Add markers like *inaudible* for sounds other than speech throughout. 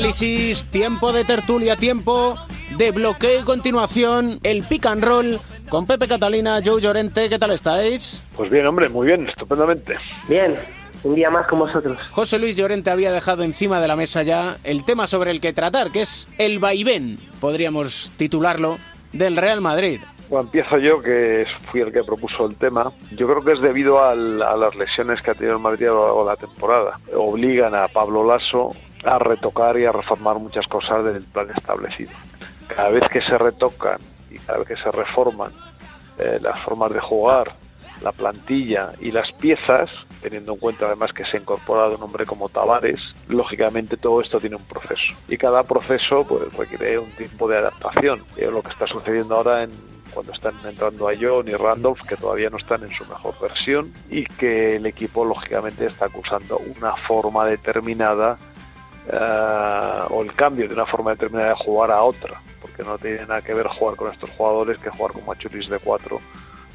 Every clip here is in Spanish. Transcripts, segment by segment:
Análisis, tiempo de tertulia, tiempo de bloqueo y continuación, el pick and roll con Pepe Catalina, Joe Llorente, ¿qué tal estáis? Pues bien, hombre, muy bien, estupendamente. Bien, un día más con vosotros. José Luis Llorente había dejado encima de la mesa ya el tema sobre el que tratar, que es el vaivén, podríamos titularlo, del Real Madrid. Bueno, empiezo yo, que fui el que propuso el tema. Yo creo que es debido a las lesiones que ha tenido el Madrid a lo largo de la temporada. Obligan a Pablo Lasso a retocar y a reformar muchas cosas del plan establecido. Cada vez que se retocan y cada vez que se reforman eh, las formas de jugar, la plantilla y las piezas, teniendo en cuenta además que se ha incorporado un hombre como Tavares, lógicamente todo esto tiene un proceso. Y cada proceso pues, requiere un tiempo de adaptación. Es lo que está sucediendo ahora en cuando están entrando a John y Randolph, que todavía no están en su mejor versión, y que el equipo lógicamente está acusando una forma determinada eh, o el cambio de una forma determinada de jugar a otra, porque no tiene nada que ver jugar con estos jugadores que jugar con Machuris de 4,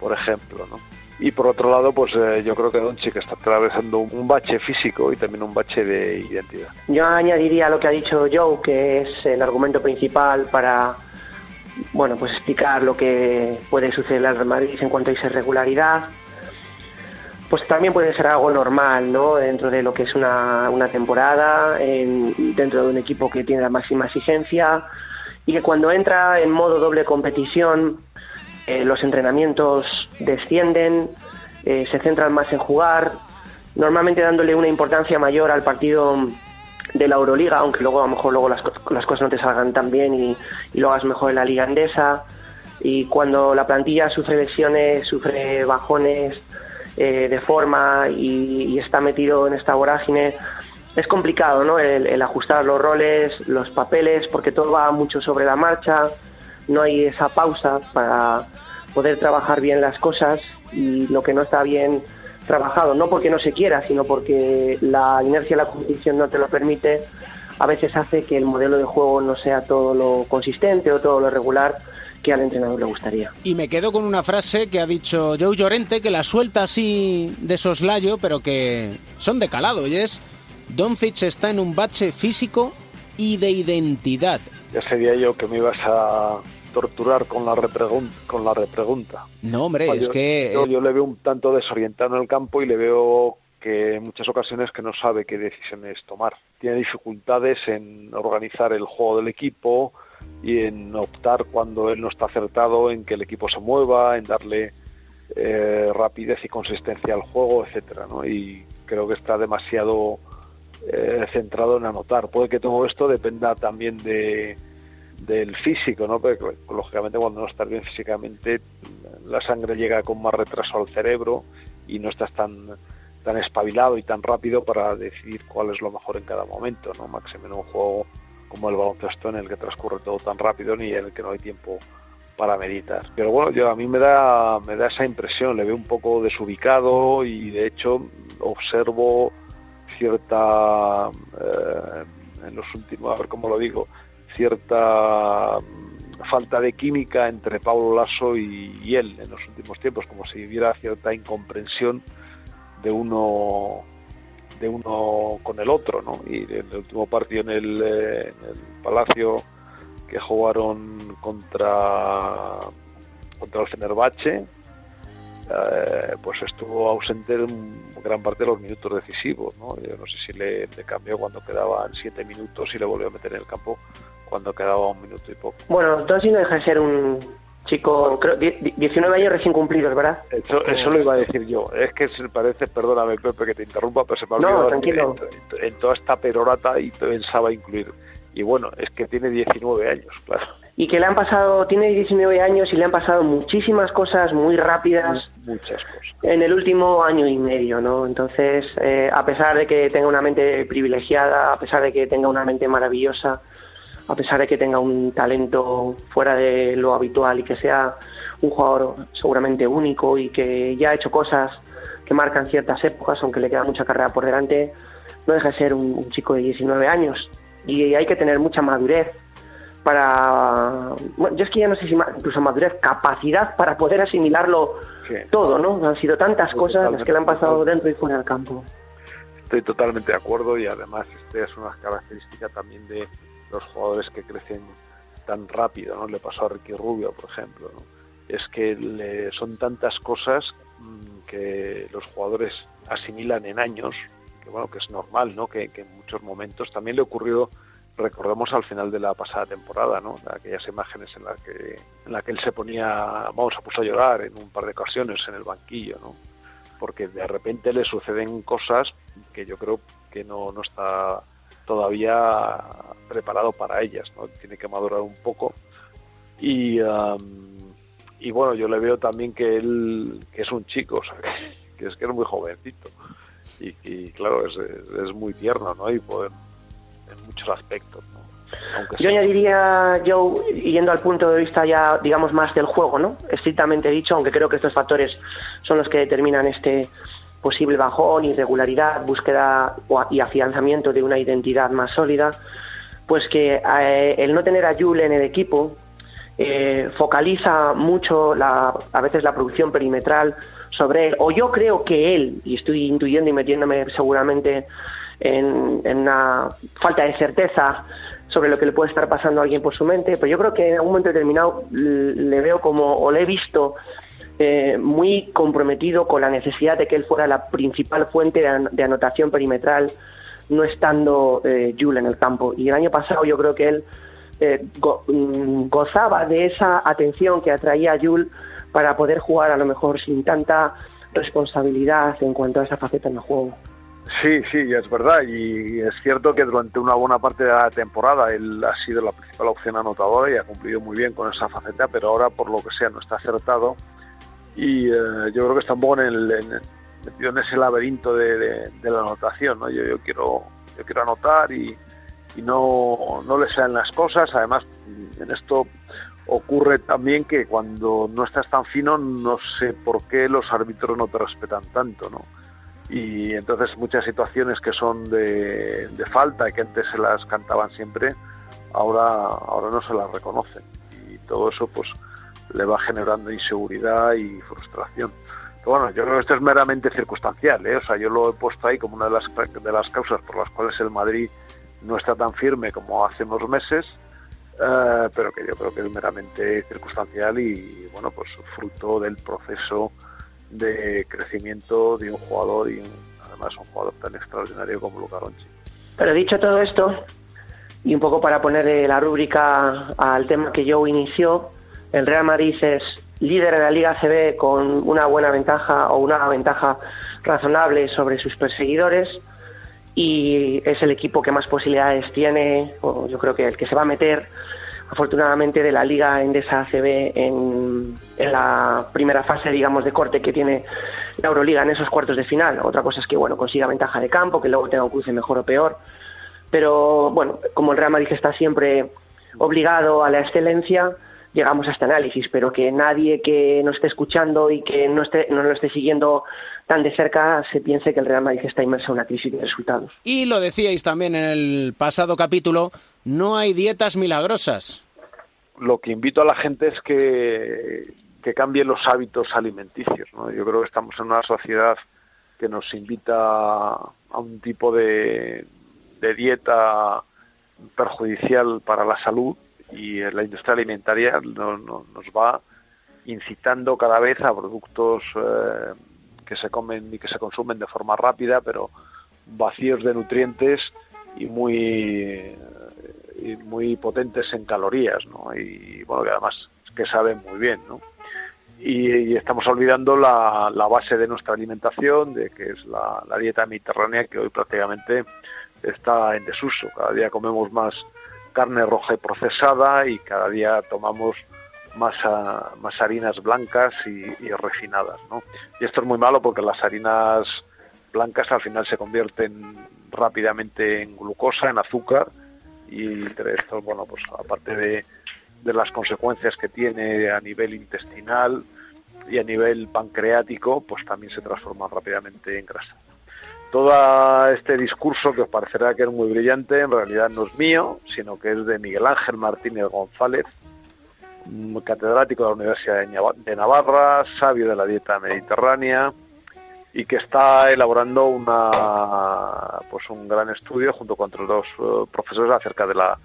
por ejemplo, ¿no? Y por otro lado, pues eh, yo creo que Doncic está atravesando un bache físico y también un bache de identidad. Yo añadiría lo que ha dicho Joe, que es el argumento principal para bueno, pues explicar lo que puede suceder en el Madrid en cuanto a irregularidad. Pues también puede ser algo normal, ¿no? Dentro de lo que es una, temporada, dentro de un equipo que tiene la máxima exigencia y que cuando entra en modo doble competición, eh, los entrenamientos descienden, eh, se centran más en jugar, normalmente dándole una importancia mayor al partido de la Euroliga, aunque luego a lo mejor luego las, las cosas no te salgan tan bien y, lo hagas mejor en la Liga Andesa. Y cuando la plantilla sufre lesiones, sufre bajones eh, de forma y, está metido en esta vorágine, es complicado ¿no? El, ajustar los roles, los papeles, porque todo va mucho sobre la marcha, no hay esa pausa para poder trabajar bien las cosas y lo que no está bien trabajado, no porque no se quiera, sino porque la inercia de la competición no te lo permite, a veces hace que el modelo de juego no sea todo lo consistente o todo lo regular que al entrenador le gustaría. Y me quedo con una frase que ha dicho Joe Llorente, que la suelta así de soslayo, pero que son de calado, y es, Fitch está en un bache físico y de identidad. Ya sería yo que me ibas a torturar con la repregunta. Con la repregunta. No, hombre, es que... Yo, le veo un tanto desorientado en el campo y le veo que en muchas ocasiones que no sabe qué decisiones tomar. Tiene dificultades en organizar el juego del equipo y en optar cuando él no está acertado en que el equipo se mueva, en darle eh, rapidez y consistencia al juego, etcétera, ¿no? Y creo que está demasiado eh, centrado en anotar. Puede que todo esto dependa también de, del físico, ¿no? Porque lógicamente cuando no estás bien físicamente la sangre llega con más retraso al cerebro y no estás tan tan espabilado y tan rápido para decidir cuál es lo mejor en cada momento, ¿no? Máximo en un juego como el baloncesto en el que transcurre todo tan rápido ni en el que no hay tiempo para meditar. Pero bueno, yo a mí me da me da esa impresión, le veo un poco desubicado y de hecho observo cierta eh, en los últimos, a ver cómo lo digo, cierta mm, falta de química entre Pablo Lasso y, él en los últimos tiempos, como si hubiera cierta incomprensión de uno de uno con el otro, ¿no? Y en el último partido en el, eh, en el Palacio que jugaron contra contra el Fenerbahce, eh, pues estuvo ausente en gran parte de los minutos decisivos. ¿no? Yo no sé si le, cambió cuando quedaban siete minutos y le volvió a meter en el campo cuando quedaba un minuto y poco. Bueno, entonces no deja de ser un chico, creo, 19 años recién cumplidos, ¿verdad? Eso, eso, lo iba a decir yo. Es que se parece, perdóname Pepe que te interrumpa, pero se me ha olvidado tranquilo. En, en, toda esta perorata y pensaba incluir. Y bueno, es que tiene 19 años, claro. Y que le han pasado, tiene 19 años y le han pasado muchísimas cosas muy rápidas. Muchas cosas. En el último año y medio, ¿no? Entonces, eh, a pesar de que tenga una mente privilegiada, a pesar de que tenga una mente maravillosa, a pesar de que tenga un talento fuera de lo habitual y que sea un jugador seguramente único y que ya ha hecho cosas que marcan ciertas épocas, aunque le queda mucha carrera por delante, no deja de ser un, chico de 19 años y hay que tener mucha madurez para, bueno, yo es que ya no sé si incluso madurez, capacidad para poder asimilarlo todo, ¿no? Han sido tantas cosas las que le han pasado dentro y fuera del campo. Estoy totalmente de acuerdo y además esta es una característica también de los jugadores que crecen tan rápido, ¿no? Le pasó a Ricky Rubio, por ejemplo, Es que son tantas cosas mm, que los jugadores asimilan en años, que bueno, que es normal, ¿no? Que, en muchos momentos también le ocurrió, recordemos al final de la pasada temporada, ¿no? aquellas imágenes en las que en la que él se ponía, vamos, a puso a llorar en un par de ocasiones en el banquillo, ¿no? Porque de repente le suceden cosas que yo creo que no, no está todavía preparado para ellas, ¿no? Tiene que madurar un poco. Y, y bueno, yo le veo también que él que es un chico, *laughs* que, es que es muy jovencito. Y, claro, es, es, muy tierno, ¿no? Y poder, en muchos aspectos, yo añadiría, Joe, yendo al punto de vista ya, digamos, más del juego, ¿no? Estrictamente dicho, aunque creo que estos factores son los que determinan este posible bajón, irregularidad, búsqueda y afianzamiento de una identidad más sólida, pues que eh, el no tener a Jules en el equipo eh, focaliza mucho la, a veces la producción perimetral sobre él, o yo creo que él, y estoy intuyendo y metiéndome seguramente en, en una falta de certeza sobre lo que le puede estar pasando a alguien por su mente, pero yo creo que en algún momento determinado le veo como, o le he visto eh, muy comprometido con la necesidad de que él fuera la principal fuente de, anotación perimetral, no estando eh, en el campo. Y el año pasado yo creo que él eh, mm, gozaba de esa atención que atraía a para poder jugar a lo mejor sin tanta responsabilidad en cuanto a esa faceta en el juego. Sí, sí, es verdad. Y es cierto que durante una buena parte de la temporada él ha sido la principal opción anotadora y ha cumplido muy bien con esa faceta, pero ahora, por lo que sea, no está acertado. Y eh, yo creo que está un poco en, el, metido en ese laberinto de, la anotación. ¿no? Yo, yo, quiero, yo quiero anotar y, y no, no le sean las cosas. Además, en esto ocurre también que cuando no estás tan fino, no sé por qué los árbitros no te respetan tanto. ¿no? y entonces muchas situaciones que son de, falta y que antes se las cantaban siempre ahora ahora no se las reconocen y todo eso pues le va generando inseguridad y frustración Pero bueno yo creo que esto es meramente circunstancial ¿eh? o sea yo lo he puesto ahí como una de las de las causas por las cuales el Madrid no está tan firme como hace unos meses eh, pero que yo creo que es meramente circunstancial y bueno pues fruto del proceso de crecimiento de un jugador y además un jugador tan extraordinario como Luca Ronchi. Pero dicho todo esto, y un poco para poner la rúbrica al tema que Joe inició, el Real Madrid es líder de la Liga CB con una buena ventaja o una ventaja razonable sobre sus perseguidores y es el equipo que más posibilidades tiene, o yo creo que el que se va a meter afortunadamente de la Liga Endesa ACB en, en la primera fase, digamos, de corte que tiene la Euroliga en esos cuartos de final. Otra cosa es que, bueno, consiga ventaja de campo, que luego tenga un cruce mejor o peor. Pero, bueno, como el Real Madrid está siempre obligado a la excelencia, llegamos a este análisis, pero que nadie que nos esté escuchando y que no, esté, no lo esté siguiendo tan de cerca se piense que el Real Madrid está inmerso en una crisis de resultados. Y lo decíais también en el pasado capítulo, no hay dietas milagrosas. Lo que invito a la gente es que, que cambien los hábitos alimenticios. ¿no? Yo creo que estamos en una sociedad que nos invita a un tipo de, de dieta perjudicial para la salud y la industria alimentaria nos va incitando cada vez a productos eh, que se comen y que se consumen de forma rápida, pero vacíos de nutrientes y muy muy potentes en calorías, ¿no? Y bueno, que además que saben muy bien, ¿no? Y, estamos olvidando la, base de nuestra alimentación, de que es la, la dieta mediterránea que hoy prácticamente está en desuso. Cada día comemos más carne roja y procesada y cada día tomamos más, ah, más harinas blancas y, refinadas. ¿no? Y esto es muy malo porque las harinas blancas al final se convierten rápidamente en glucosa, en azúcar y esto, bueno, pues aparte de, de las consecuencias que tiene a nivel intestinal y a nivel pancreático, pues también se transforma rápidamente en grasa todo este discurso que os parecerá que es muy brillante, en realidad no es mío, sino que es de Miguel Ángel Martínez González, catedrático de la Universidad de Navarra, sabio de la dieta mediterránea y que está elaborando una pues un gran estudio junto con otros dos eh, profesores acerca de la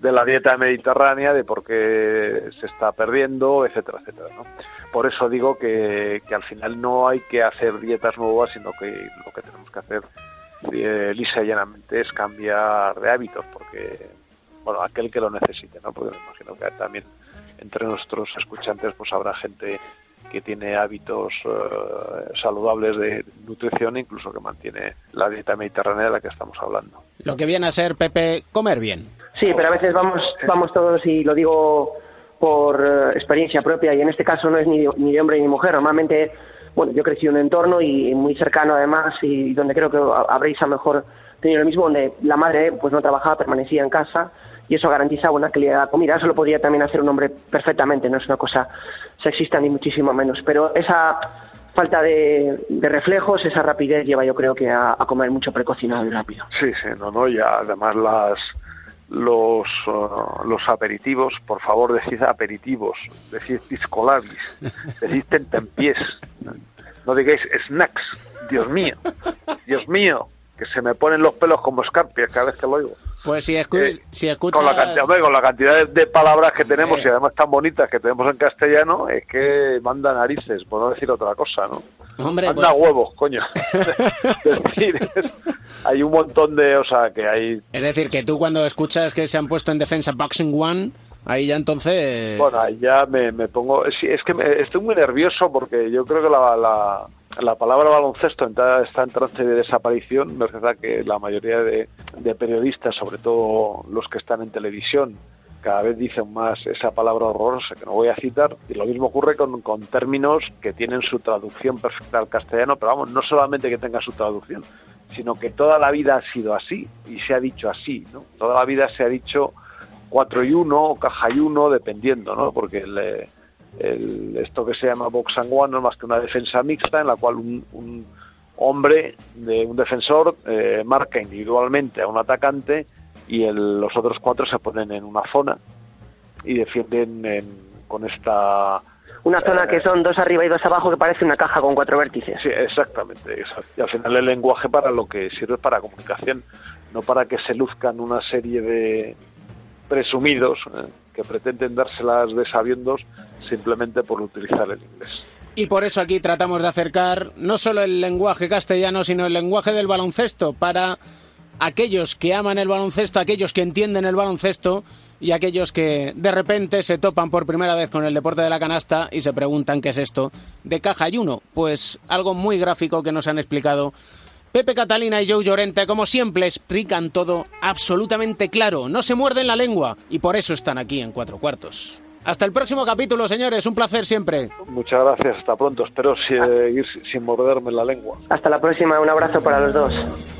de la dieta mediterránea, de por qué se está perdiendo, etcétera, etcétera. ¿no? Por eso digo que, que, al final no hay que hacer dietas nuevas, sino que lo que tenemos que hacer eh, lisa y llanamente es cambiar de hábitos, porque, bueno, aquel que lo necesite, ¿no? Porque me imagino que también entre nuestros escuchantes pues habrá gente que tiene hábitos eh, saludables de nutrición, incluso que mantiene la dieta mediterránea de la que estamos hablando. Lo que viene a ser, Pepe, comer bien. Sí, pero a veces vamos, vamos todos, y lo digo por eh, experiencia propia, y en este caso no es ni de, ni de hombre ni de mujer. Normalmente, bueno, yo crecí en un entorno y muy cercano además, y donde creo que habréis a lo mejor tenido lo mismo, donde la madre pues no trabajaba, permanecía en casa, y eso garantiza buena calidad de comida. Eso lo podría también hacer un hombre perfectamente, no es una cosa sexista ni muchísimo menos. Pero esa falta de, reflejos, esa rapidez lleva yo creo que a, comer mucho precocinado y rápido. Sí, sí, no, no, ya además las los, uh, los aperitivos, por favor *laughs* decid aperitivos, decid piscolabis, *laughs* decid tentempiés, no digáis snacks, Dios mío, Dios mío, que se me ponen los pelos como escarpias cada vez que lo oigo. Pues si, escu eh, si escuchas... Con la cantidad, con la cantidad de, de palabras que tenemos eh. y además tan bonitas que tenemos en castellano, es que manda narices, por no decir otra cosa, ¿no? Hombre, manda pues... huevos, coño. *laughs* es decir, es, hay un montón de... O sea, que hay... Es decir, que tú cuando escuchas que se han puesto en defensa Boxing One... Ahí ya entonces... Bueno, ahí ya me, me pongo... Sí, es que me, estoy muy nervioso porque yo creo que la, la, la palabra baloncesto está, está en trance de desaparición. Es verdad que la mayoría de, de, periodistas, sobre todo los que están en televisión, cada vez dicen más esa palabra horrorosa que no voy a citar. Y lo mismo ocurre con, con términos que tienen su traducción perfecta al castellano, pero vamos, no solamente que tenga su traducción, sino que toda la vida ha sido así y se ha dicho así. ¿no? Toda la vida se ha dicho 4 y 1 o caja y 1, dependiendo, ¿no? porque el, esto que se llama box and one no es más que una defensa mixta en la cual un, un hombre, de un defensor, eh, marca individualmente a un atacante y el, los otros cuatro se ponen en una zona y defienden en, con esta una zona eh, que son dos arriba y dos abajo que parece una caja con cuatro vértices. Sí, exactamente. Y al final el lenguaje para lo que sirve para comunicación, no para que se luzcan una serie de presumidos eh, que pretenden dárselas de sabiendos simplemente por utilizar el inglés. Y por eso aquí tratamos de acercar no solo el lenguaje castellano, sino el lenguaje del baloncesto para aquellos que aman el baloncesto, aquellos que entienden el baloncesto y aquellos que de repente se topan por primera vez con el deporte de la canasta y se preguntan qué es esto de caja y uno. Pues algo muy gráfico que nos han explicado Pepe Catalina y Joe Llorente, como siempre, explican todo absolutamente claro, no se muerden la lengua y por eso están aquí en cuatro cuartos. Hasta el próximo capítulo, señores, un placer siempre. Muchas gracias, hasta pronto. Espero seguir sin morderme la lengua. Hasta la próxima, un abrazo para los dos.